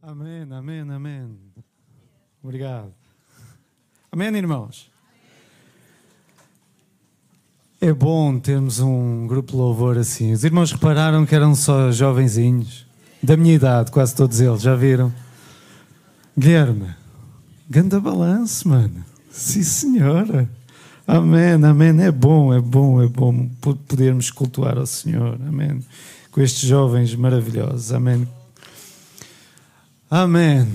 Amém, amém, amém. Obrigado. Amém, irmãos? É bom termos um grupo de louvor assim. Os irmãos repararam que eram só jovenzinhos, da minha idade, quase todos eles, já viram? Guilherme, ganda balanço, mano. Sim, senhora. Amém, amém. É bom, é bom, é bom podermos cultuar ao Senhor. Amém. Com estes jovens maravilhosos. Amém. Amém.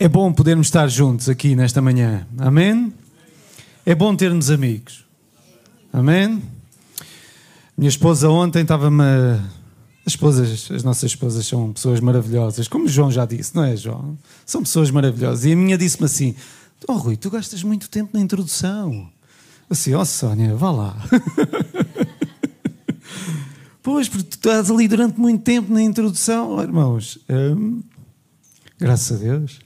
É bom podermos estar juntos aqui nesta manhã. Amém? É bom termos amigos. Amém? Minha esposa ontem estava-me. As esposas, as nossas esposas são pessoas maravilhosas, como o João já disse, não é, João? São pessoas maravilhosas. E a minha disse-me assim: Oh, Rui, tu gastas muito tempo na introdução. Assim, oh, Sónia, vá lá. Pois, porque tu estás ali durante muito tempo na introdução, oh, irmãos. Hum, graças a Deus.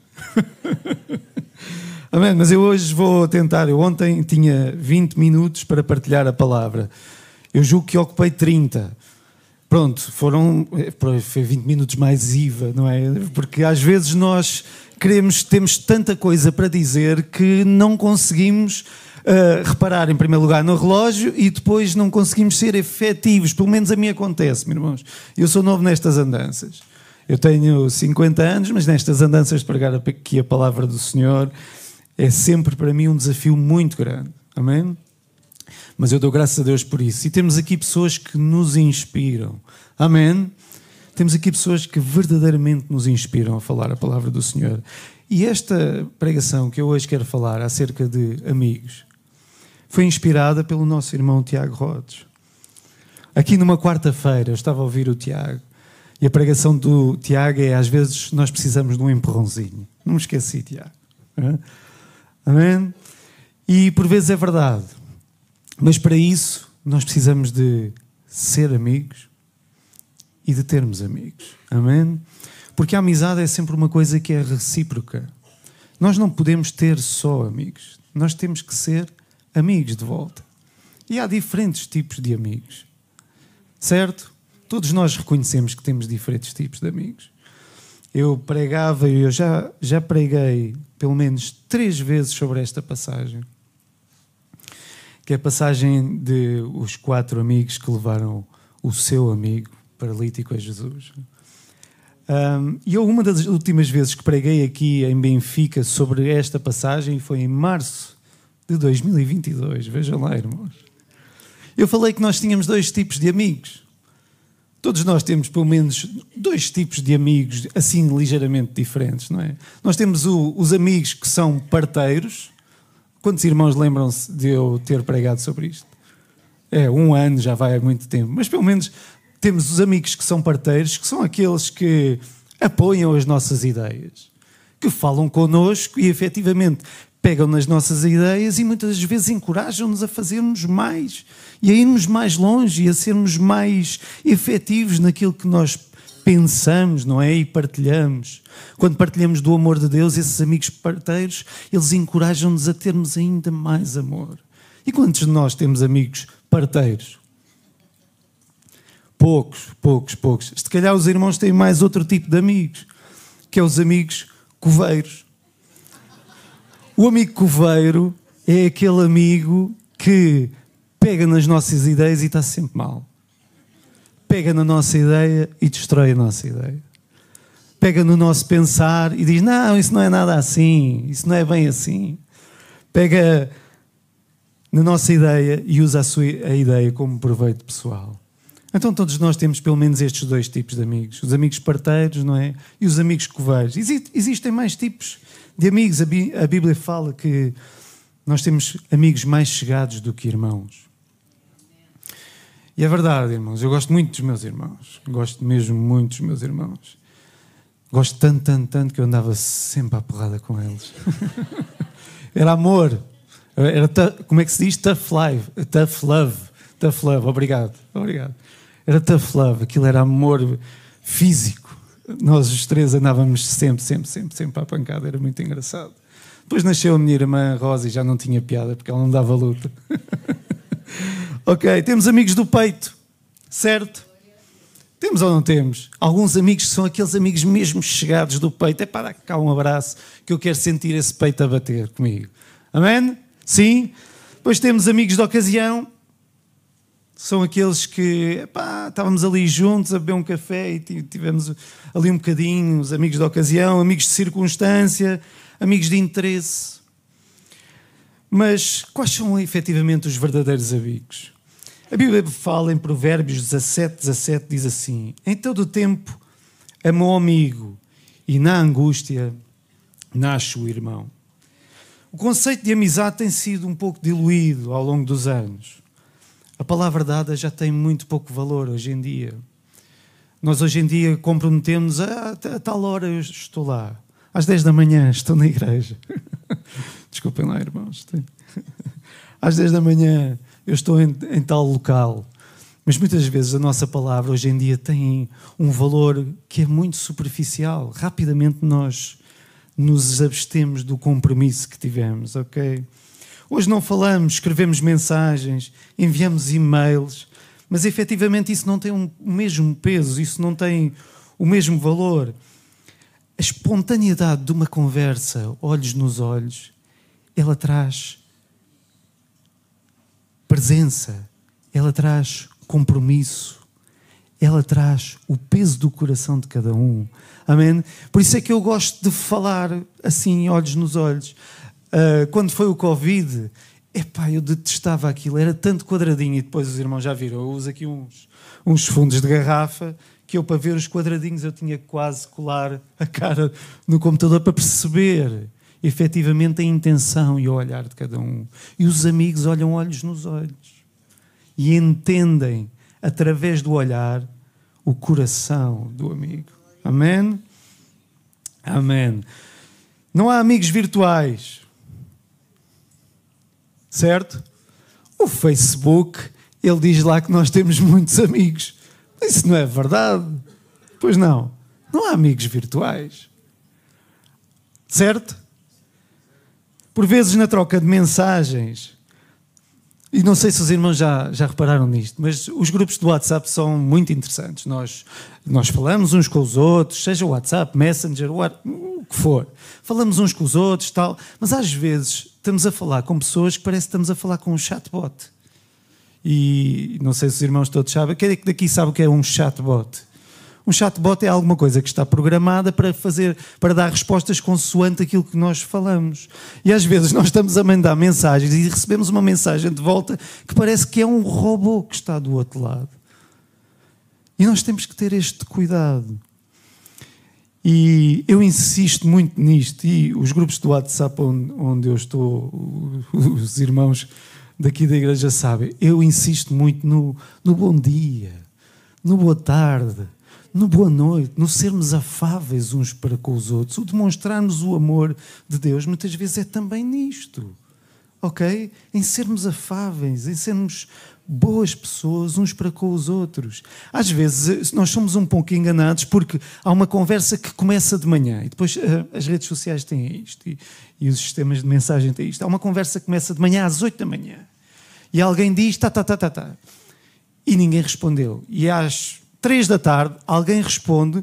Amém. Mas eu hoje vou tentar. Eu ontem tinha 20 minutos para partilhar a palavra. Eu julgo que ocupei 30. Pronto, foram foi 20 minutos mais IVA, não é? Porque às vezes nós queremos, temos tanta coisa para dizer que não conseguimos reparar, em primeiro lugar, no relógio e depois não conseguimos ser efetivos. Pelo menos a mim acontece, meus irmãos. Eu sou novo nestas andanças. Eu tenho 50 anos, mas nestas andanças de pregar aqui a palavra do Senhor é sempre para mim um desafio muito grande. Amém? Mas eu dou graças a Deus por isso. E temos aqui pessoas que nos inspiram. Amém? Temos aqui pessoas que verdadeiramente nos inspiram a falar a palavra do Senhor. E esta pregação que eu hoje quero falar acerca de amigos foi inspirada pelo nosso irmão Tiago Rodes. Aqui numa quarta-feira, eu estava a ouvir o Tiago, e a pregação do Tiago é: às vezes nós precisamos de um empurrãozinho. Não me esqueci, Tiago. Amém? E por vezes é verdade, mas para isso nós precisamos de ser amigos e de termos amigos. Amém? Porque a amizade é sempre uma coisa que é recíproca. Nós não podemos ter só amigos, nós temos que ser amigos de volta. E há diferentes tipos de amigos. Certo? Todos nós reconhecemos que temos diferentes tipos de amigos. Eu pregava, eu já, já preguei pelo menos três vezes sobre esta passagem. Que é a passagem de os quatro amigos que levaram o seu amigo paralítico a Jesus. Um, e eu, uma das últimas vezes que preguei aqui em Benfica sobre esta passagem foi em março de 2022. Vejam lá, irmãos. Eu falei que nós tínhamos dois tipos de amigos. Todos nós temos pelo menos dois tipos de amigos, assim ligeiramente diferentes, não é? Nós temos o, os amigos que são parteiros. Quantos irmãos lembram-se de eu ter pregado sobre isto? É, um ano já vai há muito tempo, mas pelo menos temos os amigos que são parteiros, que são aqueles que apoiam as nossas ideias, que falam connosco e efetivamente pegam nas nossas ideias e muitas vezes encorajam-nos a fazermos mais e a irmos mais longe e a sermos mais efetivos naquilo que nós pensamos, não é? E partilhamos. Quando partilhamos do amor de Deus, esses amigos parteiros, eles encorajam-nos a termos ainda mais amor. E quantos de nós temos amigos parteiros? Poucos, poucos, poucos. Se calhar os irmãos têm mais outro tipo de amigos, que é os amigos coveiros. O amigo coveiro é aquele amigo que pega nas nossas ideias e está sempre mal. Pega na nossa ideia e destrói a nossa ideia. Pega no nosso pensar e diz: Não, isso não é nada assim, isso não é bem assim. Pega na nossa ideia e usa a, sua, a ideia como proveito pessoal. Então todos nós temos pelo menos estes dois tipos de amigos: os amigos parteiros, não é? E os amigos coveiros. Existem mais tipos de amigos. A Bíblia fala que nós temos amigos mais chegados do que irmãos. E é verdade, irmãos. Eu gosto muito dos meus irmãos. Gosto mesmo muito dos meus irmãos. Gosto tanto, tanto, tanto que eu andava sempre à porrada com eles. Era amor. Era, como é que se diz? Tough life. Tough love. Tough love. Obrigado. Obrigado. Era tough love. Aquilo era amor físico. Nós os três andávamos sempre, sempre, sempre, sempre à pancada, era muito engraçado. Depois nasceu a minha irmã Rosa e já não tinha piada porque ela não dava luta. ok, temos amigos do peito, certo? Temos ou não temos? Alguns amigos são aqueles amigos mesmo chegados do peito. É para dar cá um abraço que eu quero sentir esse peito a bater comigo. Amém? Sim? Depois temos amigos de ocasião. São aqueles que epá, estávamos ali juntos a beber um café e tivemos ali um bocadinho, os amigos de ocasião, amigos de circunstância, amigos de interesse. Mas quais são efetivamente os verdadeiros amigos? A Bíblia fala em Provérbios 17, 17, diz assim: Em todo o tempo amou amigo, e na angústia nasce o irmão. O conceito de amizade tem sido um pouco diluído ao longo dos anos. A palavra dada já tem muito pouco valor hoje em dia. Nós hoje em dia comprometemos a, a tal hora eu estou lá. Às 10 da manhã estou na igreja. Desculpem lá, irmãos. Às 10 da manhã eu estou em, em, tal local. Mas muitas vezes a nossa palavra hoje em dia tem um valor que é muito superficial. Rapidamente nós nos abstemos do compromisso que tivemos, ok? Hoje não falamos, escrevemos mensagens, enviamos e-mails, mas efetivamente isso não tem um, o mesmo peso, isso não tem o mesmo valor. A espontaneidade de uma conversa, olhos nos olhos, ela traz presença, ela traz compromisso, ela traz o peso do coração de cada um. Amém? Por isso é que eu gosto de falar assim, olhos nos olhos. Uh, quando foi o Covid, epá, eu detestava aquilo, era tanto quadradinho, e depois os irmãos já viram, eu uso aqui uns, uns fundos de garrafa, que eu para ver os quadradinhos eu tinha que quase colar a cara no computador para perceber efetivamente a intenção e o olhar de cada um. E os amigos olham olhos nos olhos e entendem, através do olhar, o coração do amigo. Amém? Amém. Não há amigos virtuais. Certo? O Facebook, ele diz lá que nós temos muitos amigos. Isso não é verdade. Pois não. Não há amigos virtuais. Certo? Por vezes, na troca de mensagens, e não sei se os irmãos já, já repararam nisto, mas os grupos do WhatsApp são muito interessantes. Nós, nós falamos uns com os outros, seja o WhatsApp, Messenger, o que for. Falamos uns com os outros, tal, mas às vezes estamos a falar com pessoas que parece que estamos a falar com um chatbot. E não sei se os irmãos todos sabem, quem é que daqui sabe o que é um chatbot? Um chatbot é alguma coisa que está programada para fazer, para dar respostas consoante aquilo que nós falamos. E às vezes nós estamos a mandar mensagens e recebemos uma mensagem de volta que parece que é um robô que está do outro lado. E nós temos que ter este cuidado. E eu insisto muito nisto, e os grupos do WhatsApp onde, onde eu estou, os irmãos daqui da igreja sabem, eu insisto muito no, no bom dia, no boa tarde, no boa noite, no sermos afáveis uns para com os outros, o demonstrarmos o amor de Deus, muitas vezes é também nisto. Ok? Em sermos afáveis, em sermos boas pessoas uns para com os outros. Às vezes nós somos um pouco enganados porque há uma conversa que começa de manhã e depois uh, as redes sociais têm isto e, e, os sistemas de mensagem têm isto. Há uma conversa que começa de manhã às 8 da manhã e alguém diz tá, tá, tá, tá, tá. E ninguém respondeu. E às três da tarde, alguém responde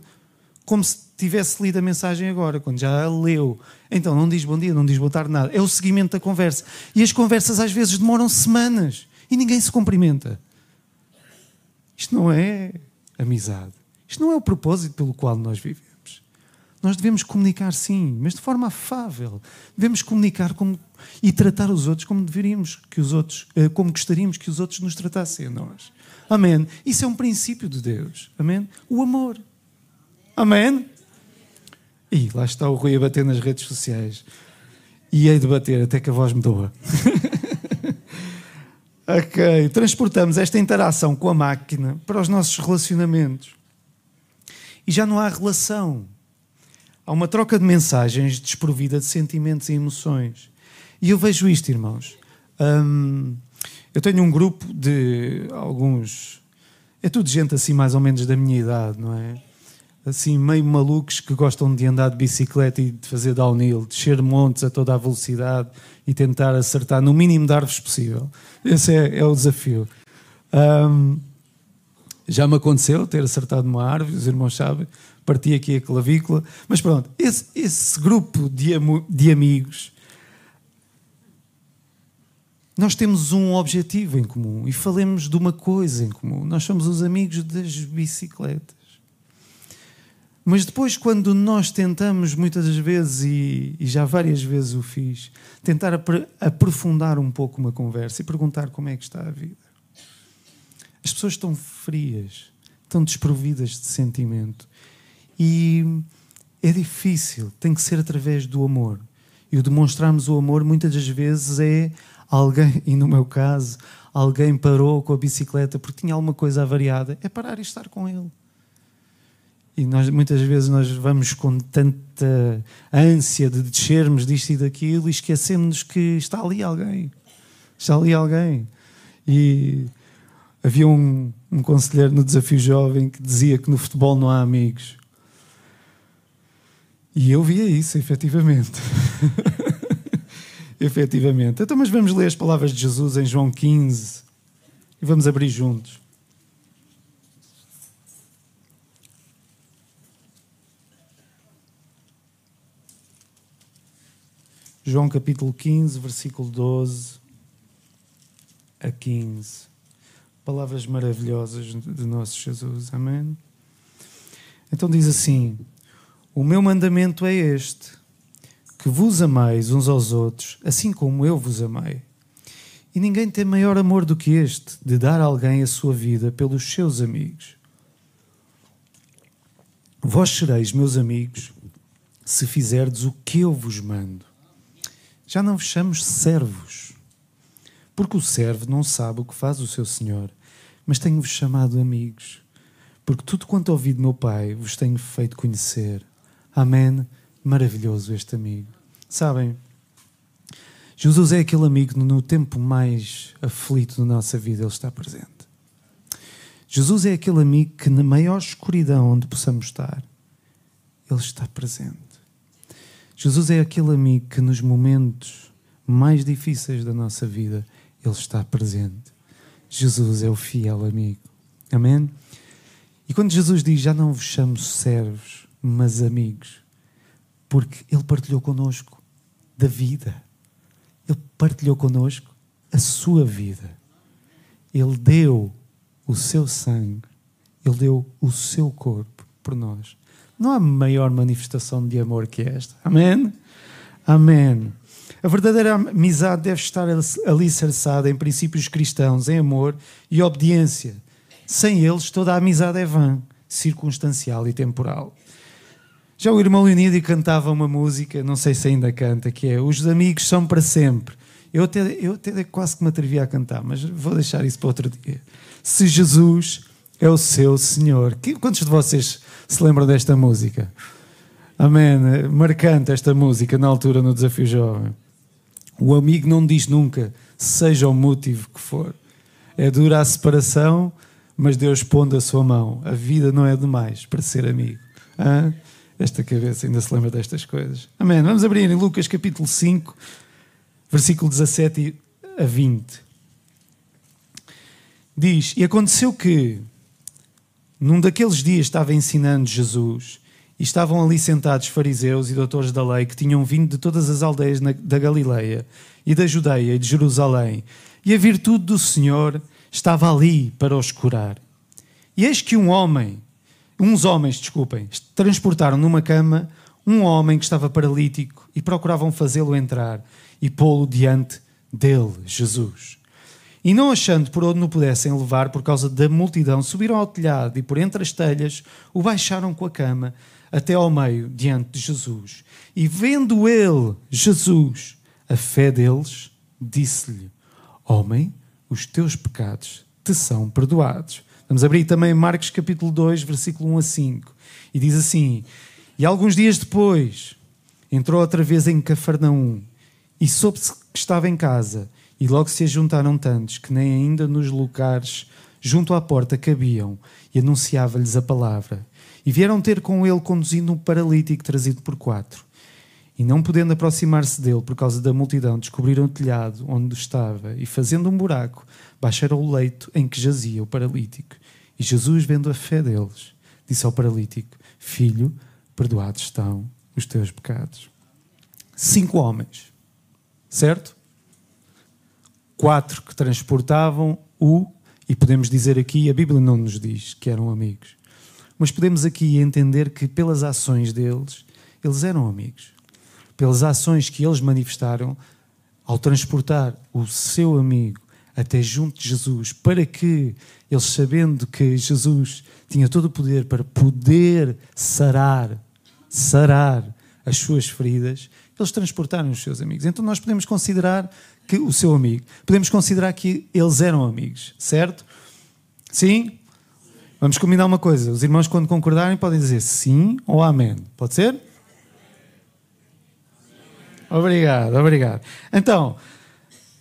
como se tivesse lido a mensagem agora, quando já a leu. Então não diz bom dia, não diz boa tarde, nada. É o seguimento da conversa. E as conversas às vezes demoram semanas e ninguém se cumprimenta. Isto não é amizade. Isto não é o propósito pelo qual nós vivemos. Nós devemos comunicar sim, mas de forma afável. Devemos comunicar como, e tratar os outros como deveríamos que os outros, eh, como gostaríamos que os outros nos tratassem a nós. Amém. Isso é um princípio de Deus. Amém. O amor. Amém. E lá está o Rui a bater nas redes sociais. E hei de bater até que a voz me doa. ok. Transportamos esta interação com a máquina para os nossos relacionamentos. E já não há relação. Há uma troca de mensagens desprovida de sentimentos e emoções. E eu vejo isto, irmãos. Hum, eu tenho um grupo de alguns. É tudo gente assim, mais ou menos da minha idade, não é? Assim, meio malucos que gostam de andar de bicicleta e de fazer downhill, descer montes a toda a velocidade e tentar acertar no mínimo de árvores possível. Esse é, é o desafio. Um, Já me aconteceu ter acertado uma árvore, os irmãos sabem, parti aqui a clavícula. Mas pronto, esse, esse grupo de, de amigos, nós temos um objetivo em comum e falemos de uma coisa em comum. Nós somos os amigos das bicicletas. Mas depois, quando nós tentamos, muitas das vezes, e, e já várias vezes o fiz, tentar aprofundar um pouco uma conversa e perguntar como é que está a vida. As pessoas estão frias, estão desprovidas de sentimento. E é difícil, tem que ser através do amor. E o demonstrarmos o amor, muitas das vezes, é alguém, e no meu caso, alguém parou com a bicicleta porque tinha alguma coisa avariada, é parar e estar com ele. E nós, muitas vezes nós vamos com tanta ânsia de descermos disto e daquilo e esquecemos que está ali alguém. Está ali alguém. E havia um, um conselheiro no Desafio Jovem que dizia que no futebol não há amigos. E eu via isso, efetivamente. efetivamente. Então, mas vamos ler as palavras de Jesus em João 15 e vamos abrir juntos. João capítulo 15, versículo 12 a 15. Palavras maravilhosas de nosso Jesus. Amém? Então diz assim: O meu mandamento é este, que vos ameis uns aos outros, assim como eu vos amei. E ninguém tem maior amor do que este, de dar a alguém a sua vida pelos seus amigos. Vós sereis meus amigos, se fizerdes o que eu vos mando. Já não vos chamo servos, porque o servo não sabe o que faz o seu senhor, mas tenho-vos chamado amigos, porque tudo quanto ouvi de meu Pai vos tenho feito conhecer. Amém. Maravilhoso este amigo. Sabem, Jesus é aquele amigo no tempo mais aflito da nossa vida ele está presente. Jesus é aquele amigo que na maior escuridão onde possamos estar, ele está presente. Jesus é aquele amigo que nos momentos mais difíceis da nossa vida, Ele está presente. Jesus é o fiel amigo. Amém? E quando Jesus diz: Já não vos chamo servos, mas amigos, porque Ele partilhou connosco da vida, Ele partilhou connosco a sua vida, Ele deu o seu sangue, Ele deu o seu corpo por nós. Não há maior manifestação de amor que esta. Amém? Amém. A verdadeira amizade deve estar alicerçada em princípios cristãos, em amor e obediência. Sem eles, toda a amizade é vã, circunstancial e temporal. Já o irmão Leonidio cantava uma música, não sei se ainda canta, que é Os amigos são para sempre. Eu até, eu até quase que me atrevi a cantar, mas vou deixar isso para outro dia. Se Jesus é o seu Senhor. Quantos de vocês se lembram desta música? Amém. Marcante esta música na altura no Desafio Jovem. O amigo não diz nunca, seja o motivo que for. É dura a separação, mas Deus pondo a sua mão. A vida não é demais para ser amigo. Hã? Esta cabeça ainda se lembra destas coisas. Amém. Vamos abrir em Lucas capítulo 5, versículo 17 a 20. Diz: E aconteceu que num daqueles dias estava ensinando Jesus e estavam ali sentados fariseus e doutores da lei que tinham vindo de todas as aldeias da Galileia e da Judeia e de Jerusalém. E a virtude do Senhor estava ali para os curar. E eis que um homem, uns homens, desculpem, transportaram numa cama um homem que estava paralítico e procuravam fazê-lo entrar e pô-lo diante dele, Jesus. E não achando por onde o pudessem levar por causa da multidão, subiram ao telhado e por entre as telhas o baixaram com a cama até ao meio, diante de Jesus. E vendo ele, Jesus, a fé deles, disse-lhe: Homem, os teus pecados te são perdoados. Vamos abrir também Marcos capítulo 2, versículo 1 a 5. E diz assim: E alguns dias depois entrou outra vez em Cafarnaum e soube-se que estava em casa e logo se ajuntaram tantos que nem ainda nos lugares junto à porta cabiam, e anunciava-lhes a palavra. E vieram ter com ele conduzindo um paralítico trazido por quatro. E não podendo aproximar-se dele por causa da multidão, descobriram o telhado onde estava, e fazendo um buraco, baixaram o leito em que jazia o paralítico. E Jesus, vendo a fé deles, disse ao paralítico: Filho, perdoados estão os teus pecados. Cinco homens, certo? Quatro que transportavam o, e podemos dizer aqui, a Bíblia não nos diz que eram amigos, mas podemos aqui entender que pelas ações deles, eles eram amigos. Pelas ações que eles manifestaram ao transportar o seu amigo até junto de Jesus, para que eles, sabendo que Jesus tinha todo o poder para poder sarar, sarar as suas feridas, eles transportaram os seus amigos. Então nós podemos considerar que o seu amigo, podemos considerar que eles eram amigos, certo? Sim? Vamos combinar uma coisa. Os irmãos, quando concordarem, podem dizer sim ou amém. Pode ser? Obrigado, obrigado. Então,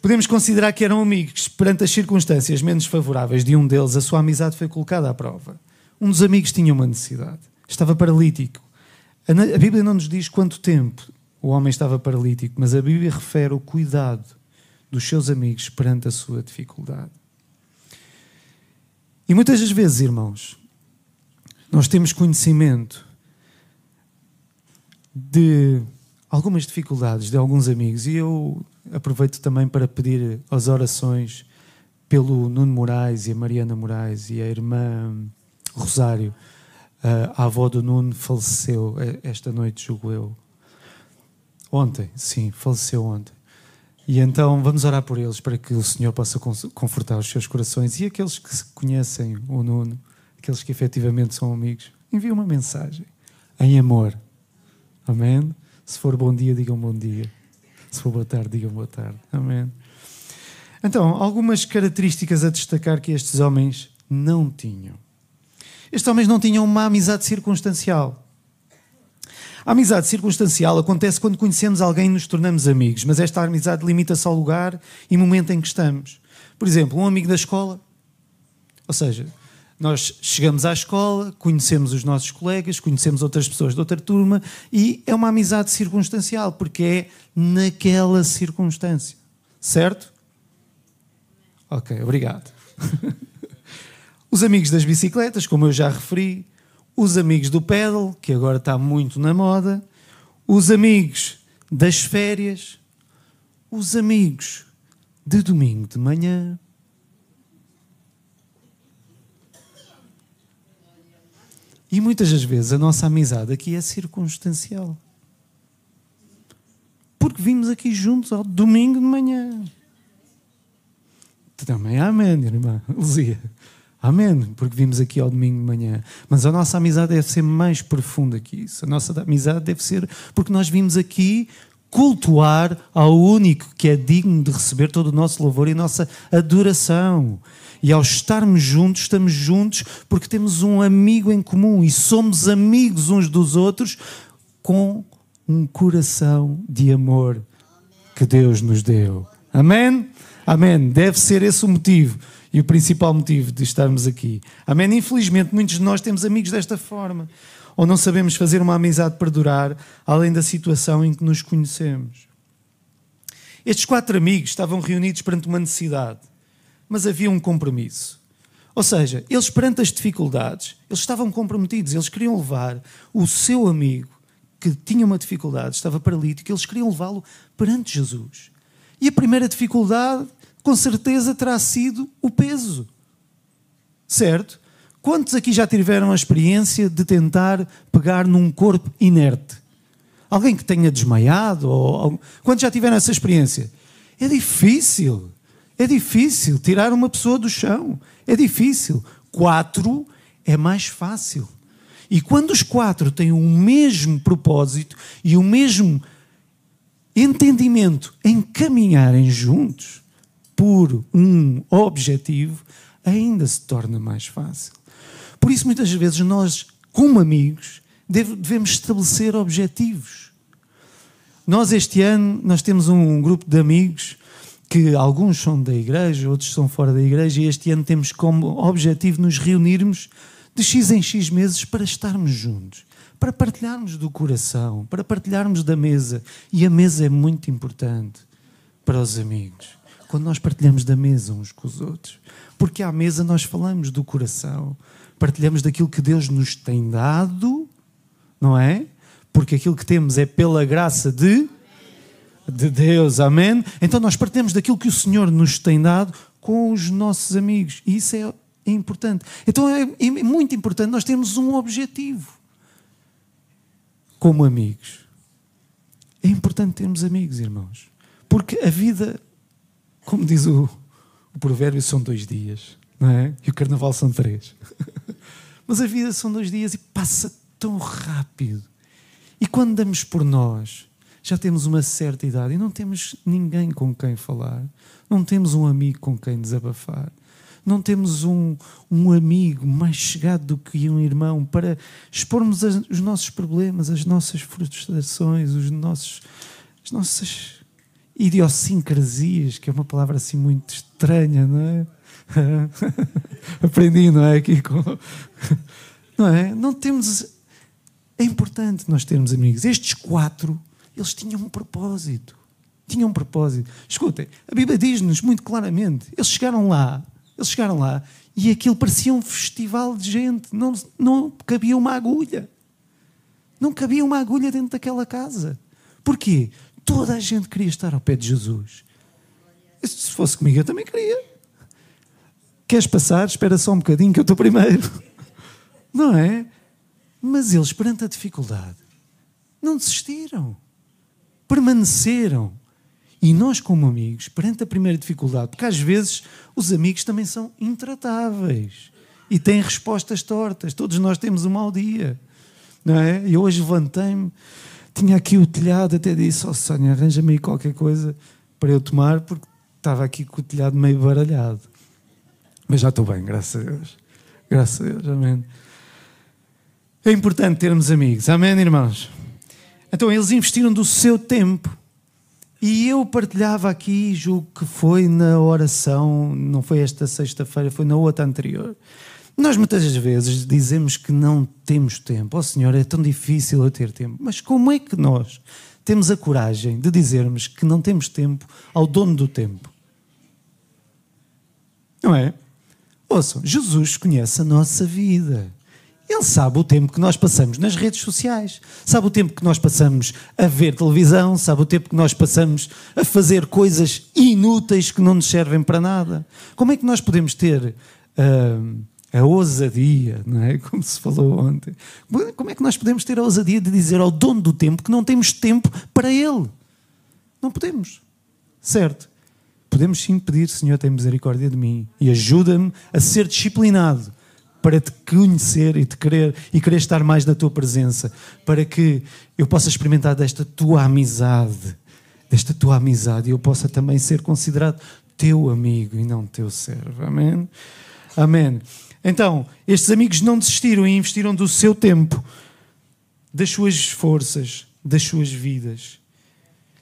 podemos considerar que eram amigos. Perante as circunstâncias menos favoráveis de um deles, a sua amizade foi colocada à prova. Um dos amigos tinha uma necessidade. Estava paralítico. A Bíblia não nos diz quanto tempo o homem estava paralítico, mas a Bíblia refere o cuidado dos seus amigos perante a sua dificuldade. E muitas das vezes, irmãos, nós temos conhecimento de algumas dificuldades de alguns amigos e eu aproveito também para pedir as orações pelo Nuno Moraes e a Mariana Moraes e a irmã Rosário. A avó do Nuno faleceu esta noite, julgo eu. Ontem, sim, faleceu ontem. E então vamos orar por eles para que o Senhor possa confortar os seus corações e aqueles que conhecem o Nuno, aqueles que efetivamente são amigos, envie uma mensagem em amor. Amém? Se for bom dia, digam bom dia. Se for boa tarde, digam boa tarde. Amém. Então, algumas características a destacar que estes homens não tinham. Estes homens não tinham uma amizade circunstancial. A amizade circunstancial acontece quando conhecemos alguém e nos tornamos amigos, mas esta amizade limita-se ao lugar e momento em que estamos. Por exemplo, um amigo da escola, ou seja, nós chegamos à escola, conhecemos os nossos colegas, conhecemos outras pessoas de outra turma e é uma amizade circunstancial, porque é naquela circunstância. Certo? Ok, obrigado. Os amigos das bicicletas, como eu já referi, os amigos do pedal, que agora está muito na moda, os amigos das férias, os amigos de domingo de manhã. E muitas das vezes a nossa amizade aqui é circunstancial. Porque vimos aqui juntos ao domingo de manhã. Também amém, irmã Luzia. Amém, porque vimos aqui ao domingo de manhã. Mas a nossa amizade deve ser mais profunda que isso. A nossa amizade deve ser porque nós vimos aqui cultuar ao único que é digno de receber todo o nosso louvor e nossa adoração. E ao estarmos juntos, estamos juntos porque temos um amigo em comum e somos amigos uns dos outros com um coração de amor que Deus nos deu. Amém? Amém. Deve ser esse o motivo e o principal motivo de estarmos aqui. Amém? Infelizmente, muitos de nós temos amigos desta forma, ou não sabemos fazer uma amizade perdurar além da situação em que nos conhecemos. Estes quatro amigos estavam reunidos perante uma necessidade, mas havia um compromisso. Ou seja, eles perante as dificuldades, eles estavam comprometidos, eles queriam levar o seu amigo que tinha uma dificuldade, estava paralítico, eles queriam levá-lo perante Jesus. E a primeira dificuldade com certeza terá sido o peso. Certo? Quantos aqui já tiveram a experiência de tentar pegar num corpo inerte? Alguém que tenha desmaiado? Ou... Quantos já tiveram essa experiência? É difícil. É difícil tirar uma pessoa do chão. É difícil. Quatro é mais fácil. E quando os quatro têm o mesmo propósito e o mesmo entendimento em caminharem juntos, por um objetivo, ainda se torna mais fácil. Por isso, muitas vezes, nós, como amigos, devemos estabelecer objetivos. Nós, este ano, nós temos um grupo de amigos que alguns são da igreja, outros são fora da igreja, e este ano temos como objetivo nos reunirmos de X em X meses para estarmos juntos, para partilharmos do coração, para partilharmos da mesa. E a mesa é muito importante para os amigos quando nós partilhamos da mesa uns com os outros. Porque à mesa nós falamos do coração, partilhamos daquilo que Deus nos tem dado, não é? Porque aquilo que temos é pela graça de, de Deus, amém? Então nós partilhamos daquilo que o Senhor nos tem dado com os nossos amigos. E isso é, importante. Então é, é muito importante nós termos um objetivo como amigos. É importante termos amigos, irmãos. Porque a vida, como diz o, o provérbio, são dois dias, não é? E o carnaval são três. Mas a vida são dois dias e passa tão rápido. E quando damos por nós, já temos uma certa idade e não temos ninguém com quem falar, não temos um amigo com quem desabafar, não temos um, um amigo mais chegado do que um irmão para expormos as, os nossos problemas, as nossas frustrações, os nossos, as nossas idiosincrasias, que é uma palavra assim muito estranha, não é? Aprendi, não é? Aqui com... Não é? Não temos. É importante nós termos amigos. Estes quatro, eles tinham um propósito. Tinham um propósito. Escutem, a Bíblia diz-nos muito claramente: eles chegaram lá, eles chegaram lá e aquilo parecia um festival de gente. Não, não cabia uma agulha. Não cabia uma agulha dentro daquela casa. Porquê? Toda a gente queria estar ao pé de Jesus. Se fosse comigo, eu também queria. Queres passar? Espera só um bocadinho que eu estou primeiro. Não é? Mas eles, perante a dificuldade, não desistiram. Permaneceram. E nós, como amigos, perante a primeira dificuldade, porque às vezes os amigos também são intratáveis e têm respostas tortas. Todos nós temos um mau dia. Não é? E hoje levantei-me tinha aqui o telhado, até disse: Oh Sónia, arranja-me aí qualquer coisa para eu tomar, porque estava aqui com o telhado meio baralhado. Mas já estou bem, graças a Deus. Graças a Deus, amém. É importante termos amigos, amém, irmãos? Então eles investiram do seu tempo. E eu partilhava aqui, julgo que foi na oração, não foi esta sexta-feira, foi na outra anterior. Nós muitas vezes dizemos que não temos tempo. Oh Senhor, é tão difícil eu ter tempo. Mas como é que nós temos a coragem de dizermos que não temos tempo ao dono do tempo? Não é? Ouçam, Jesus conhece a nossa vida. Ele sabe o tempo que nós passamos nas redes sociais, sabe o tempo que nós passamos a ver televisão, sabe o tempo que nós passamos a fazer coisas inúteis que não nos servem para nada. Como é que nós podemos ter. Uh, a ousadia, não é? Como se falou ontem. Como é que nós podemos ter a ousadia de dizer ao dono do tempo que não temos tempo para ele? Não podemos. Certo? Podemos sim pedir, Senhor, tem misericórdia de mim e ajuda-me a ser disciplinado para te conhecer e te querer e querer estar mais na tua presença, para que eu possa experimentar desta tua amizade, desta tua amizade e eu possa também ser considerado teu amigo e não teu servo. Amém. Amém. Então, estes amigos não desistiram e investiram do seu tempo, das suas forças, das suas vidas.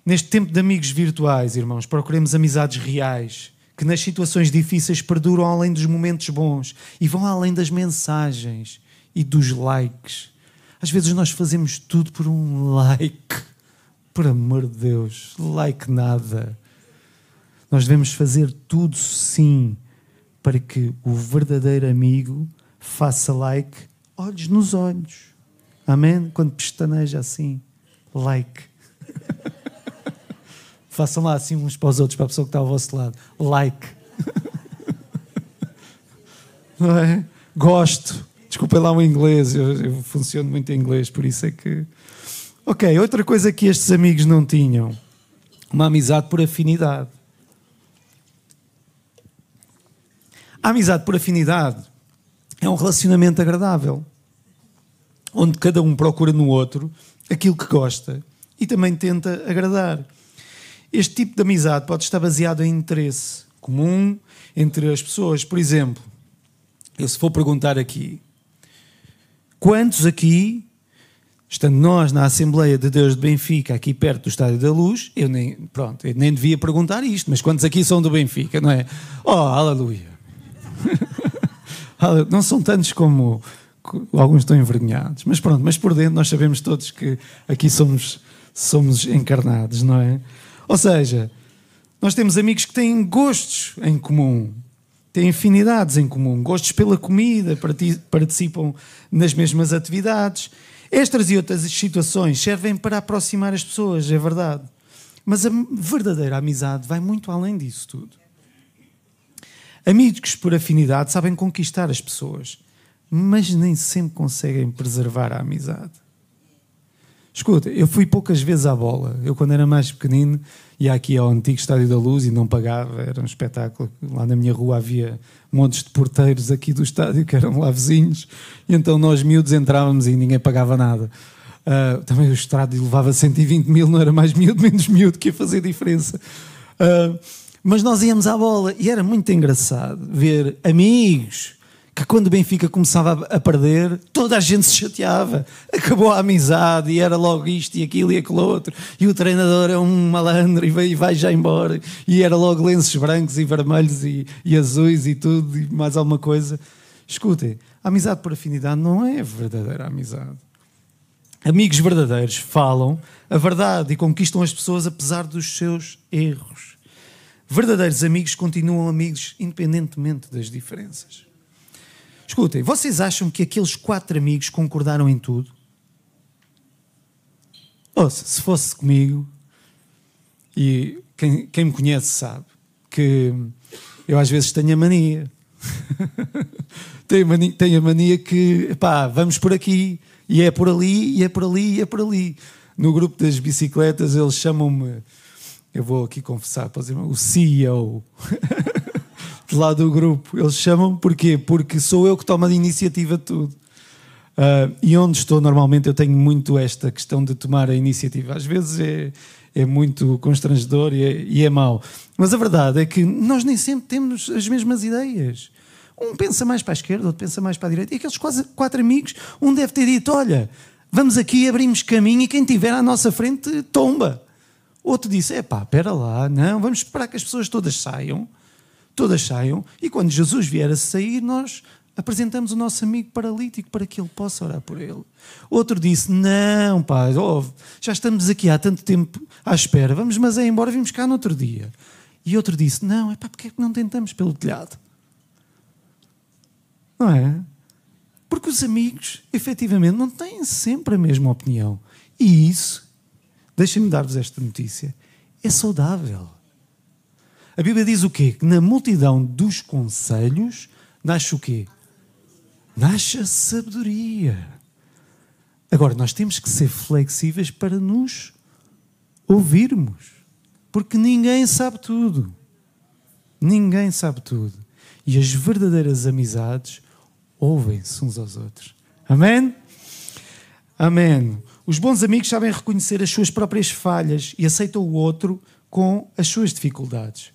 Neste tempo de amigos virtuais, irmãos, procuremos amizades reais, que nas situações difíceis perduram além dos momentos bons e vão além das mensagens e dos likes. Às vezes nós fazemos tudo por um like. Por amor de Deus, like nada. Nós devemos fazer tudo sim para que o verdadeiro amigo faça like, olhos nos olhos. Amém? Quando pestaneja assim, like. Façam lá assim uns para os outros, para a pessoa que está ao vosso lado. Like. Não é? Gosto. Desculpem lá o inglês, eu, eu funciono muito em inglês, por isso é que. Ok, outra coisa que estes amigos não tinham: uma amizade por afinidade. A amizade por afinidade é um relacionamento agradável, onde cada um procura no outro aquilo que gosta e também tenta agradar. Este tipo de amizade pode estar baseado em interesse comum entre as pessoas. Por exemplo, eu se for perguntar aqui, quantos aqui, estando nós na Assembleia de Deus de Benfica, aqui perto do Estádio da Luz, eu nem, pronto, eu nem devia perguntar isto, mas quantos aqui são do Benfica, não é? Oh, aleluia! Não são tantos como alguns estão envergonhados, mas pronto, mas por dentro nós sabemos todos que aqui somos, somos encarnados, não é? Ou seja, Nós temos amigos que têm gostos em comum, têm afinidades em comum, gostos pela comida, participam nas mesmas atividades. Estas e outras situações servem para aproximar as pessoas, é verdade. Mas a verdadeira amizade vai muito além disso tudo. Amigos por afinidade sabem conquistar as pessoas, mas nem sempre conseguem preservar a amizade. Escuta, eu fui poucas vezes à bola. Eu, quando era mais pequenino, ia aqui ao antigo Estádio da Luz e não pagava, era um espetáculo. Lá na minha rua havia montes de porteiros aqui do estádio que eram lá vizinhos, e então nós miúdos entrávamos e ninguém pagava nada. Uh, também o estádio levava 120 mil, não era mais miúdo, menos miúdo, que ia fazer diferença. Uh, mas nós íamos à bola e era muito engraçado ver amigos que quando o Benfica começava a perder, toda a gente se chateava. Acabou a amizade e era logo isto e aquilo e aquilo outro. E o treinador é um malandro e vai, vai já embora. E era logo lenços brancos e vermelhos e, e azuis e tudo e mais alguma coisa. Escutem, amizade por afinidade não é verdadeira amizade. Amigos verdadeiros falam a verdade e conquistam as pessoas apesar dos seus erros. Verdadeiros amigos continuam amigos independentemente das diferenças. Escutem, vocês acham que aqueles quatro amigos concordaram em tudo? Ouça, se fosse comigo, e quem, quem me conhece sabe que eu às vezes tenho a mania. tenho, mania tenho a mania que, pá, vamos por aqui, e é por ali, e é por ali, e é por ali. No grupo das bicicletas eles chamam-me, eu vou aqui confessar, o CEO. de lá do grupo. Eles chamam porquê? Porque sou eu que tomo a iniciativa de tudo. Uh, e onde estou normalmente eu tenho muito esta questão de tomar a iniciativa. Às vezes é, é muito constrangedor e é, e é mau. Mas a verdade é que nós nem sempre temos as mesmas ideias. Um pensa mais para a esquerda, outro pensa mais para a direita. E aqueles quase quatro amigos, um deve ter dito: Olha, vamos aqui, abrimos caminho e quem tiver à nossa frente tomba. Outro disse: É pá, espera lá, não, vamos esperar que as pessoas todas saiam todas saiam, e quando Jesus vier a sair, nós apresentamos o nosso amigo paralítico para que ele possa orar por ele. Outro disse: Não, pá, oh, já estamos aqui há tanto tempo à espera, vamos, mas é embora, vimos cá no outro dia. E outro disse: Não, é pá, porque é que não tentamos pelo telhado? Não é? Porque os amigos, efetivamente, não têm sempre a mesma opinião. E isso, deixem-me dar-vos esta notícia, é saudável. A Bíblia diz o quê? Que na multidão dos conselhos nasce o quê? Nasce a sabedoria. Agora, nós temos que ser flexíveis para nos ouvirmos. Porque ninguém sabe tudo. Ninguém sabe tudo. E as verdadeiras amizades ouvem-se uns aos outros. Amém? Amém. Os bons amigos sabem reconhecer as suas próprias falhas e aceitam o outro com as suas dificuldades.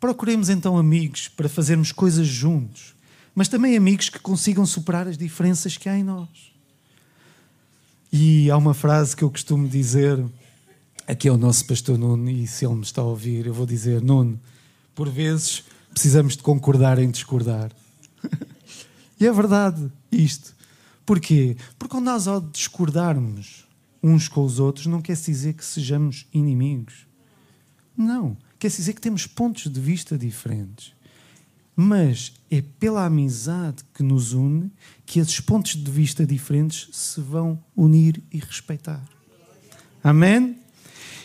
Procuremos então amigos para fazermos coisas juntos, mas também amigos que consigam superar as diferenças que há em nós. E há uma frase que eu costumo dizer, aqui é o nosso pastor Nuno, e se ele me está a ouvir, eu vou dizer: Nuno, por vezes precisamos de concordar em discordar. e é verdade isto. Porquê? Porque quando nós ao discordarmos uns com os outros, não quer dizer que sejamos inimigos. Não quer dizer que temos pontos de vista diferentes. Mas é pela amizade que nos une que esses pontos de vista diferentes se vão unir e respeitar. Amém?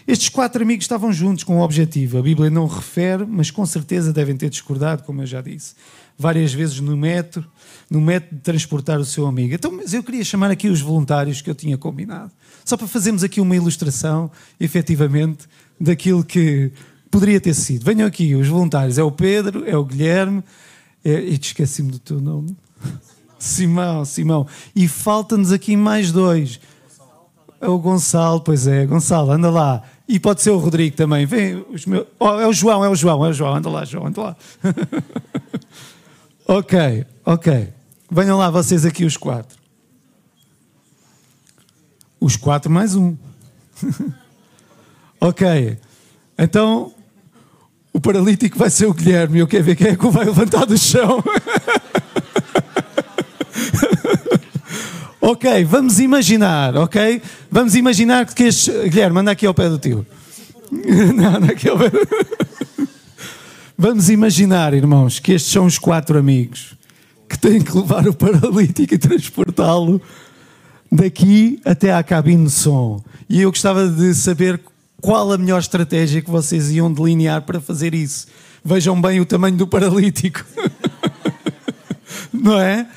Estes quatro amigos estavam juntos com um objetivo. A Bíblia não refere, mas com certeza devem ter discordado, como eu já disse, várias vezes no método, no método de transportar o seu amigo. Então, mas eu queria chamar aqui os voluntários que eu tinha combinado, só para fazermos aqui uma ilustração, efetivamente, daquilo que poderia ter sido. Venham aqui os voluntários. É o Pedro, é o Guilherme. É, e te esqueci-me do teu nome. Simão, Simão. E falta-nos aqui mais dois. É o Gonçalo, pois é, Gonçalo, anda lá. E pode ser o Rodrigo também. Vem, os meus... Oh, é o João, é o João, é o João. Anda lá, João, anda lá. ok, ok. Venham lá vocês aqui os quatro. Os quatro mais um. ok. Então, o paralítico vai ser o Guilherme. Eu quero ver quem é que o vai levantar do chão. ok, vamos imaginar, ok? Vamos imaginar que este. Guilherme, anda aqui ao pé do tio. Não, anda aqui ao pé do... Vamos imaginar, irmãos, que estes são os quatro amigos que têm que levar o paralítico e transportá-lo daqui até à cabine de som. E eu gostava de saber qual a melhor estratégia que vocês iam delinear para fazer isso. Vejam bem o tamanho do paralítico. não é?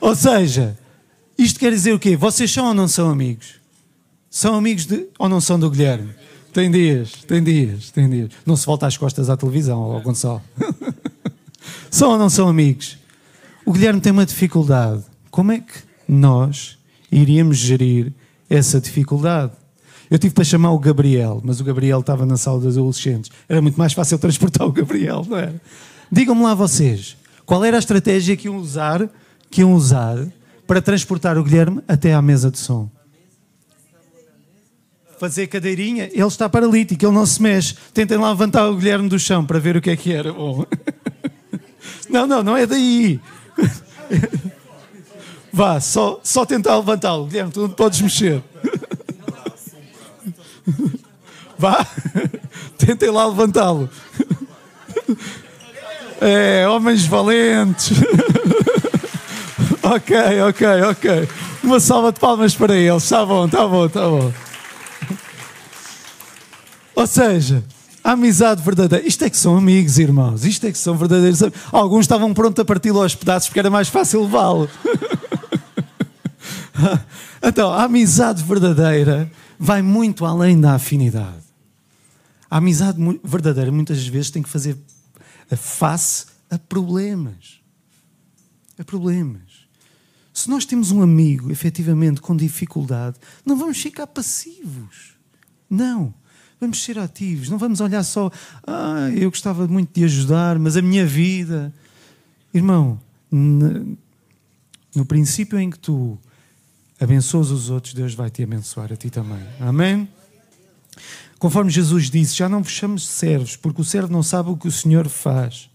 Ou seja, isto quer dizer o quê? Vocês são ou não são amigos? São amigos de, ou não são do Guilherme? Tem dias, tem dias, tem dias. Não se volta às costas à televisão, ó Gonçalo. são ou não são amigos? O Guilherme tem uma dificuldade. Como é que nós iríamos gerir essa dificuldade? Eu tive para chamar o Gabriel, mas o Gabriel estava na sala dos adolescentes. Era muito mais fácil transportar o Gabriel, não era? Digam-me lá vocês, qual era a estratégia que iam usar, que iam usar para transportar o Guilherme até à mesa de som? Fazer cadeirinha, ele está paralítico, ele não se mexe. Tentem lá levantar o Guilherme do chão para ver o que é que era bom. Não, não, não é daí. Vá, só, só tentar levantá-lo. Guilherme, tu não podes mexer. Vá, tentem lá levantá-lo. É, homens valentes. ok, ok, ok. Uma salva de palmas para eles. Está bom, está bom, está bom. Ou seja, a amizade verdadeira. Isto é que são amigos, irmãos. Isto é que são verdadeiros amigos. Alguns estavam prontos a parti-lo aos pedaços porque era mais fácil levá-lo. então, a amizade verdadeira vai muito além da afinidade. A amizade verdadeira muitas vezes tem que fazer face a problemas. A problemas. Se nós temos um amigo efetivamente com dificuldade, não vamos ficar passivos. Não. Vamos ser ativos. Não vamos olhar só, ah, eu gostava muito de ajudar, mas a minha vida. Irmão, no princípio em que tu abençoas os outros, Deus vai te abençoar a ti também. Amém? Conforme Jesus disse: Já não vos chamo servos, porque o servo não sabe o que o Senhor faz.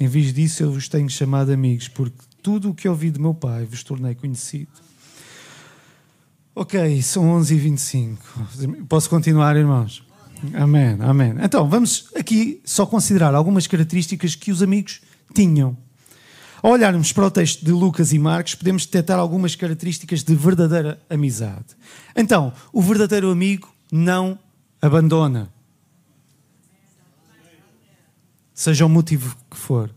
Em vez disso, eu vos tenho chamado amigos, porque tudo o que ouvi de meu Pai vos tornei conhecido. Ok, são 11h25. Posso continuar, irmãos? Amém, amém. Então, vamos aqui só considerar algumas características que os amigos tinham. Ao olharmos para o texto de Lucas e Marcos, podemos detectar algumas características de verdadeira amizade. Então, o verdadeiro amigo não abandona. Seja o motivo que for.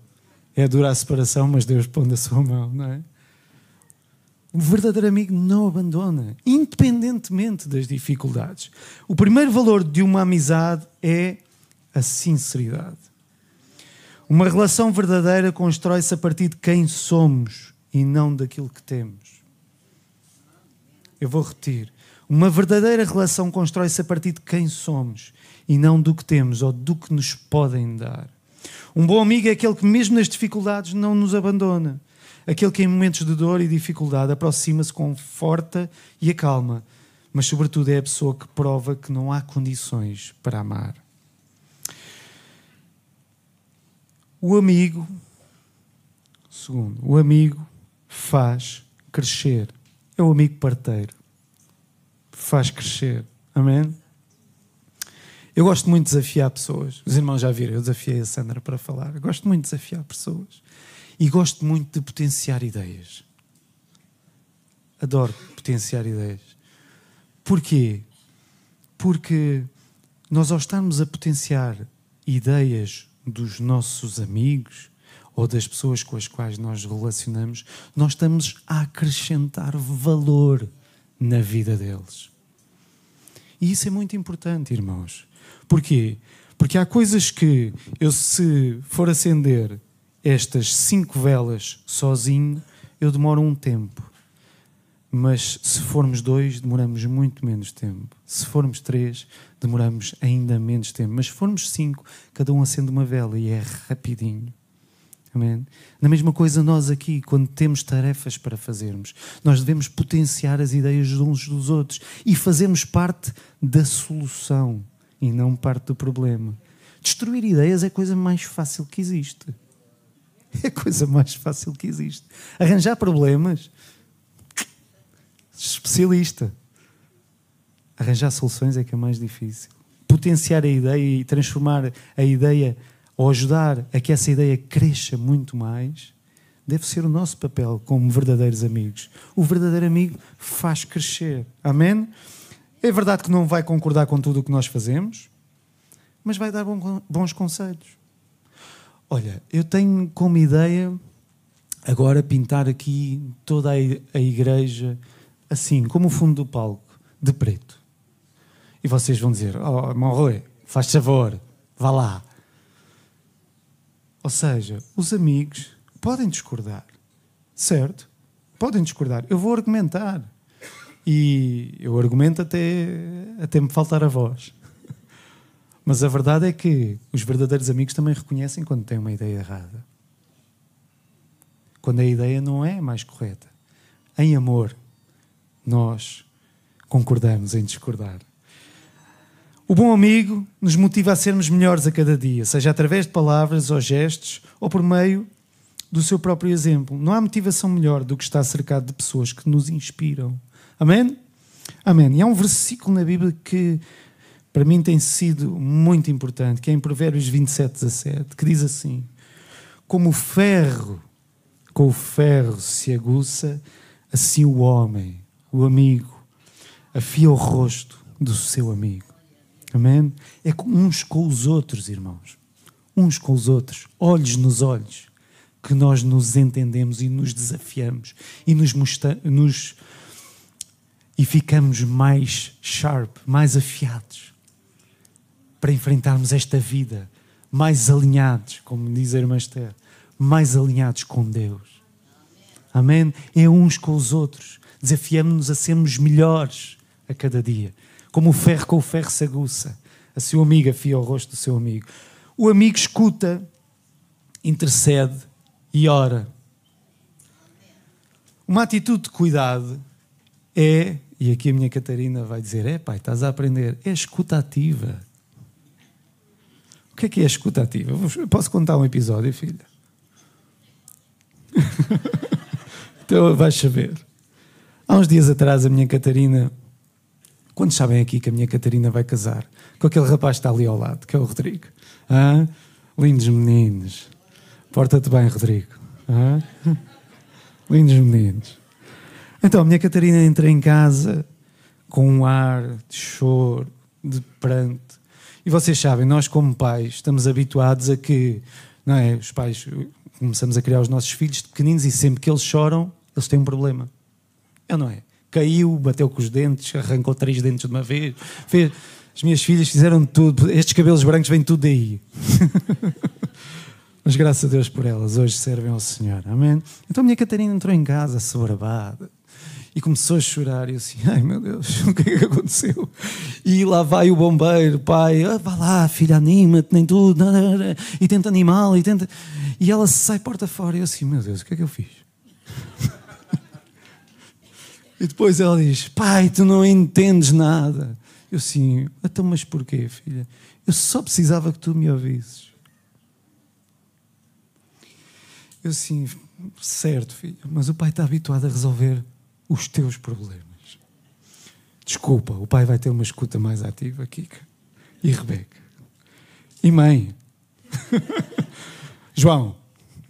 É dura a separação, mas Deus põe a sua mão, não é? O verdadeiro amigo não abandona, independentemente das dificuldades. O primeiro valor de uma amizade é a sinceridade. Uma relação verdadeira constrói-se a partir de quem somos e não daquilo que temos. Eu vou repetir. Uma verdadeira relação constrói-se a partir de quem somos e não do que temos ou do que nos podem dar. Um bom amigo é aquele que, mesmo nas dificuldades, não nos abandona. Aquele que, em momentos de dor e dificuldade, aproxima-se, conforta e acalma. Mas, sobretudo, é a pessoa que prova que não há condições para amar. O amigo, segundo, o amigo faz crescer. É o amigo parteiro faz crescer. Amém? Eu gosto muito de desafiar pessoas. Os irmãos já viram, eu desafiei a Sandra para falar. Eu gosto muito de desafiar pessoas. E gosto muito de potenciar ideias. Adoro potenciar ideias. Porquê? Porque nós, ao estarmos a potenciar ideias dos nossos amigos ou das pessoas com as quais nós relacionamos, nós estamos a acrescentar valor na vida deles. E isso é muito importante, irmãos. Porquê? Porque há coisas que eu, se for acender estas cinco velas sozinho, eu demoro um tempo. Mas se formos dois, demoramos muito menos tempo. Se formos três, demoramos ainda menos tempo. Mas se formos cinco, cada um acende uma vela e é rapidinho. Amém? Na mesma coisa, nós aqui, quando temos tarefas para fazermos, nós devemos potenciar as ideias uns dos outros e fazermos parte da solução e não parte do problema. Destruir ideias é a coisa mais fácil que existe. É a coisa mais fácil que existe. Arranjar problemas, especialista. Arranjar soluções é que é mais difícil. Potenciar a ideia e transformar a ideia ou ajudar a que essa ideia cresça muito mais, deve ser o nosso papel como verdadeiros amigos. O verdadeiro amigo faz crescer. Amém? É verdade que não vai concordar com tudo o que nós fazemos, mas vai dar bons conselhos. Olha, eu tenho como ideia agora pintar aqui toda a igreja assim, como o fundo do palco, de preto. E vocês vão dizer: Oh, Monroe, faz favor, vá lá. Ou seja, os amigos podem discordar, certo? Podem discordar. Eu vou argumentar. E eu argumento até, até me faltar a voz. Mas a verdade é que os verdadeiros amigos também reconhecem quando têm uma ideia errada. Quando a ideia não é mais correta. Em amor, nós concordamos em discordar. O bom amigo nos motiva a sermos melhores a cada dia, seja através de palavras ou gestos ou por meio do seu próprio exemplo. Não há motivação melhor do que estar cercado de pessoas que nos inspiram. Amém? Amém. E há um versículo na Bíblia que para mim tem sido muito importante, que é em Provérbios 27, 17, que diz assim: Como o ferro, com o ferro se aguça, assim o homem, o amigo, afia o rosto do seu amigo. Amém? É uns com os outros, irmãos. Uns com os outros, olhos nos olhos, que nós nos entendemos e nos desafiamos e nos, nos e ficamos mais sharp, mais afiados para enfrentarmos esta vida, mais alinhados, como diz a irmã Esther, mais alinhados com Deus. Amém? É uns com os outros. Desafiamos-nos a sermos melhores a cada dia. Como o ferro com o ferro se aguça. A seu amigo afia o rosto do seu amigo. O amigo escuta, intercede e ora. Uma atitude de cuidado é, e aqui a minha Catarina vai dizer: é pai, estás a aprender, é escuta ativa. O que é que é escuta ativa? Posso contar um episódio, filha? então vais saber. Há uns dias atrás, a minha Catarina quando sabem aqui que a minha Catarina vai casar com aquele rapaz que está ali ao lado, que é o Rodrigo? Ah? Lindos meninos. Porta-te bem, Rodrigo. Ah? Lindos meninos. Então, a minha Catarina entra em casa com um ar de choro, de pranto. E vocês sabem, nós como pais estamos habituados a que, não é? Os pais começamos a criar os nossos filhos pequeninos e sempre que eles choram, eles têm um problema. É ou não é? caiu, bateu com os dentes, arrancou três dentes de uma vez. Fez... As minhas filhas fizeram tudo. Estes cabelos brancos vêm tudo daí. Mas graças a Deus por elas, hoje servem ao Senhor. Amém? Então a minha Catarina entrou em casa, sobrabada, e começou a chorar. E eu assim, ai meu Deus, o que é que aconteceu? E lá vai o bombeiro, pai, ah, vá lá, filha, anima-te, nem tudo, e tenta animá-la, e tenta. E ela sai porta fora. E eu assim, meu Deus, o que é que eu fiz? E depois ela diz: Pai, tu não entendes nada. Eu sim, então, mas porquê, filha? Eu só precisava que tu me ouvisses. Eu sim, certo, filha, mas o pai está habituado a resolver os teus problemas. Desculpa, o pai vai ter uma escuta mais ativa, Kika. E Rebeca. E mãe. João,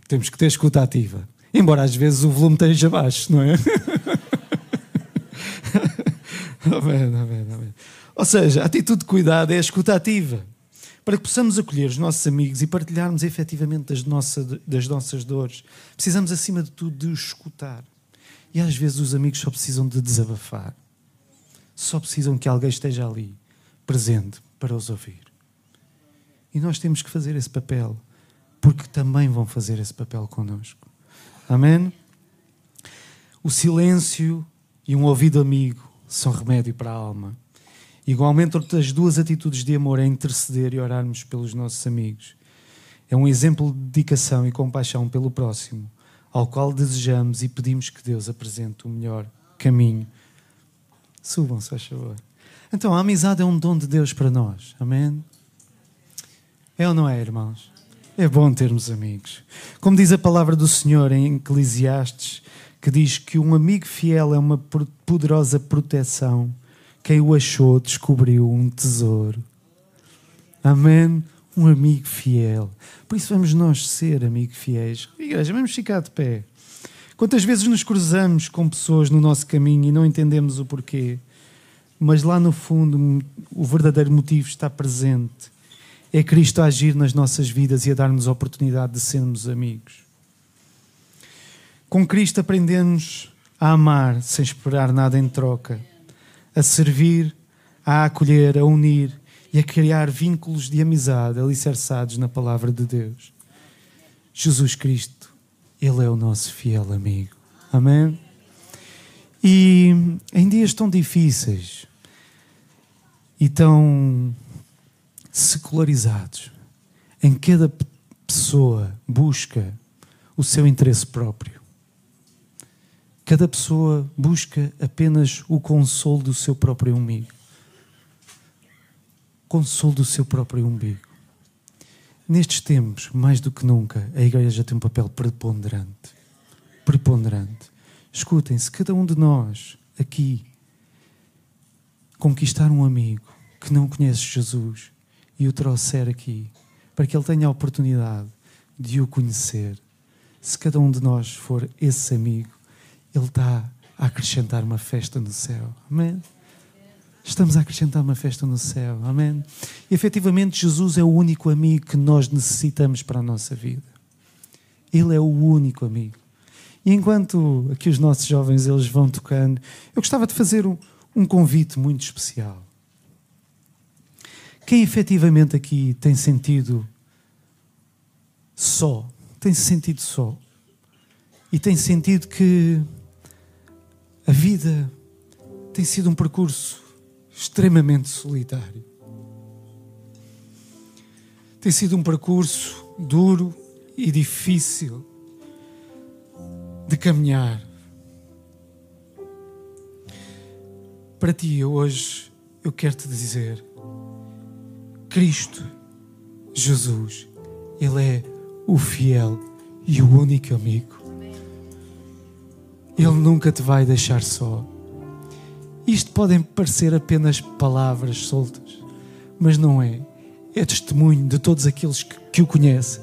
temos que ter escuta ativa. Embora às vezes o volume esteja baixo, não é? amém, amém, amém. Ou seja, a atitude de cuidado é a escuta ativa. Para que possamos acolher os nossos amigos e partilharmos efetivamente das, nossa, das nossas dores, precisamos, acima de tudo, de os escutar. E às vezes os amigos só precisam de desabafar. Só precisam que alguém esteja ali, presente, para os ouvir. E nós temos que fazer esse papel, porque também vão fazer esse papel connosco. Amém? O silêncio e um ouvido amigo são remédio para a alma. Igualmente, outras duas atitudes de amor é interceder e orarmos pelos nossos amigos. É um exemplo de dedicação e compaixão pelo próximo, ao qual desejamos e pedimos que Deus apresente o melhor caminho. Subam, se faz favor. Então, a amizade é um dom de Deus para nós. Amém? É ou não é, irmãos? É bom termos amigos. Como diz a palavra do Senhor em Eclesiastes que diz que um amigo fiel é uma poderosa proteção. Quem o achou descobriu um tesouro. Amém? um amigo fiel. Por isso vamos nós ser amigos fiéis. Igreja, vamos ficar de pé. Quantas vezes nos cruzamos com pessoas no nosso caminho e não entendemos o porquê, mas lá no fundo o verdadeiro motivo está presente. É Cristo a agir nas nossas vidas e a dar-nos a oportunidade de sermos amigos. Com Cristo aprendemos a amar sem esperar nada em troca, a servir, a acolher, a unir e a criar vínculos de amizade alicerçados na palavra de Deus. Jesus Cristo, Ele é o nosso fiel amigo. Amém? E em dias tão difíceis e tão secularizados, em cada pessoa busca o seu interesse próprio. Cada pessoa busca apenas o consolo do seu próprio umbigo consolo do seu próprio umbigo. Nestes tempos, mais do que nunca, a Igreja tem um papel preponderante. Preponderante. Escutem, se cada um de nós aqui conquistar um amigo que não conhece Jesus e o trouxer aqui, para que ele tenha a oportunidade de o conhecer, se cada um de nós for esse amigo, ele está a acrescentar uma festa no céu. Amém? Estamos a acrescentar uma festa no céu. Amém? E efetivamente, Jesus é o único amigo que nós necessitamos para a nossa vida. Ele é o único amigo. E enquanto aqui os nossos jovens eles vão tocando, eu gostava de fazer um, um convite muito especial. Quem efetivamente aqui tem sentido só, tem se sentido só, e tem sentido que a vida tem sido um percurso extremamente solitário. Tem sido um percurso duro e difícil de caminhar. Para ti, hoje, eu quero te dizer: Cristo, Jesus, Ele é o fiel e o único amigo. Ele nunca te vai deixar só. Isto podem parecer apenas palavras soltas, mas não é. É testemunho de todos aqueles que, que o conhecem.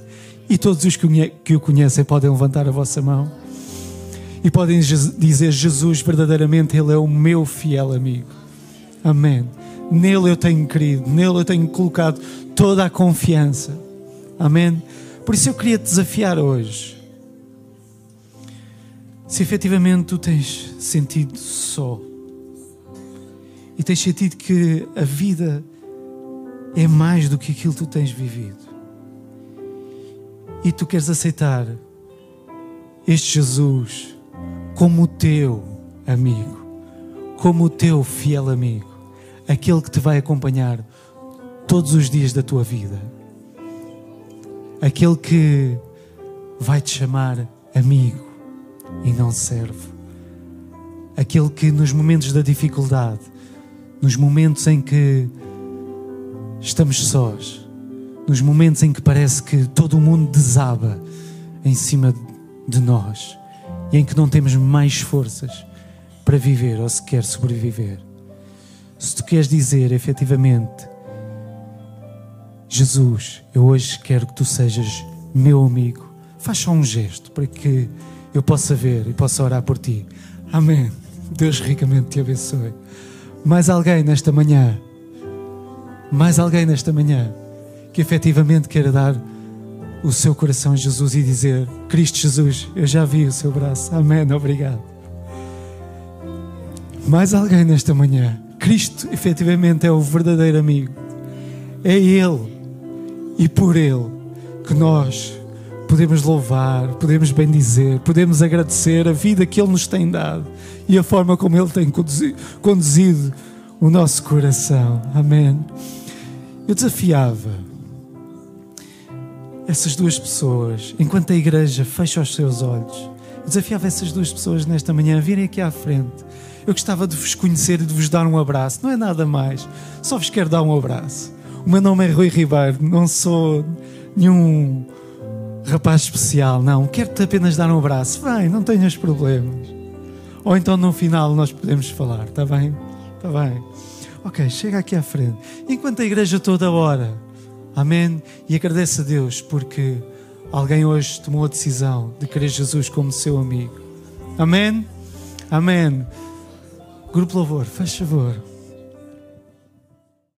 E todos os que o conhecem podem levantar a vossa mão e podem dizer: Jesus, verdadeiramente, Ele é o meu fiel amigo. Amém. Nele eu tenho querido, nele eu tenho colocado toda a confiança. Amém. Por isso eu queria te desafiar hoje. Se efetivamente tu tens sentido só, e tens sentido que a vida é mais do que aquilo que tu tens vivido. E tu queres aceitar este Jesus como o teu amigo, como o teu fiel amigo, aquele que te vai acompanhar todos os dias da tua vida, aquele que vai te chamar amigo e não servo, aquele que nos momentos da dificuldade nos momentos em que estamos sós, nos momentos em que parece que todo o mundo desaba em cima de nós e em que não temos mais forças para viver ou sequer sobreviver. Se tu queres dizer efetivamente, Jesus, eu hoje quero que tu sejas meu amigo, faz só um gesto para que eu possa ver e possa orar por ti. Amém. Deus ricamente te abençoe. Mais alguém nesta manhã, mais alguém nesta manhã que efetivamente queira dar o seu coração a Jesus e dizer: Cristo Jesus, eu já vi o seu braço. Amém. Obrigado. Mais alguém nesta manhã. Cristo efetivamente é o verdadeiro amigo. É Ele e por Ele que nós podemos louvar, podemos bendizer, podemos agradecer a vida que Ele nos tem dado e a forma como Ele tem conduzido o nosso coração. Amém. Eu desafiava essas duas pessoas, enquanto a igreja fecha os seus olhos, eu desafiava essas duas pessoas nesta manhã a virem aqui à frente. Eu gostava de vos conhecer e de vos dar um abraço. Não é nada mais, só vos quero dar um abraço. O meu nome é Rui Ribeiro, não sou nenhum rapaz especial, não. Quero-te apenas dar um abraço. Vai, não tenhas problemas. Ou então no final nós podemos falar, está bem? Está bem. Ok, chega aqui à frente. Enquanto a igreja toda ora, Amém. E agradece a Deus porque alguém hoje tomou a decisão de querer Jesus como seu amigo. Amém. Amém. Grupo Louvor, faz favor.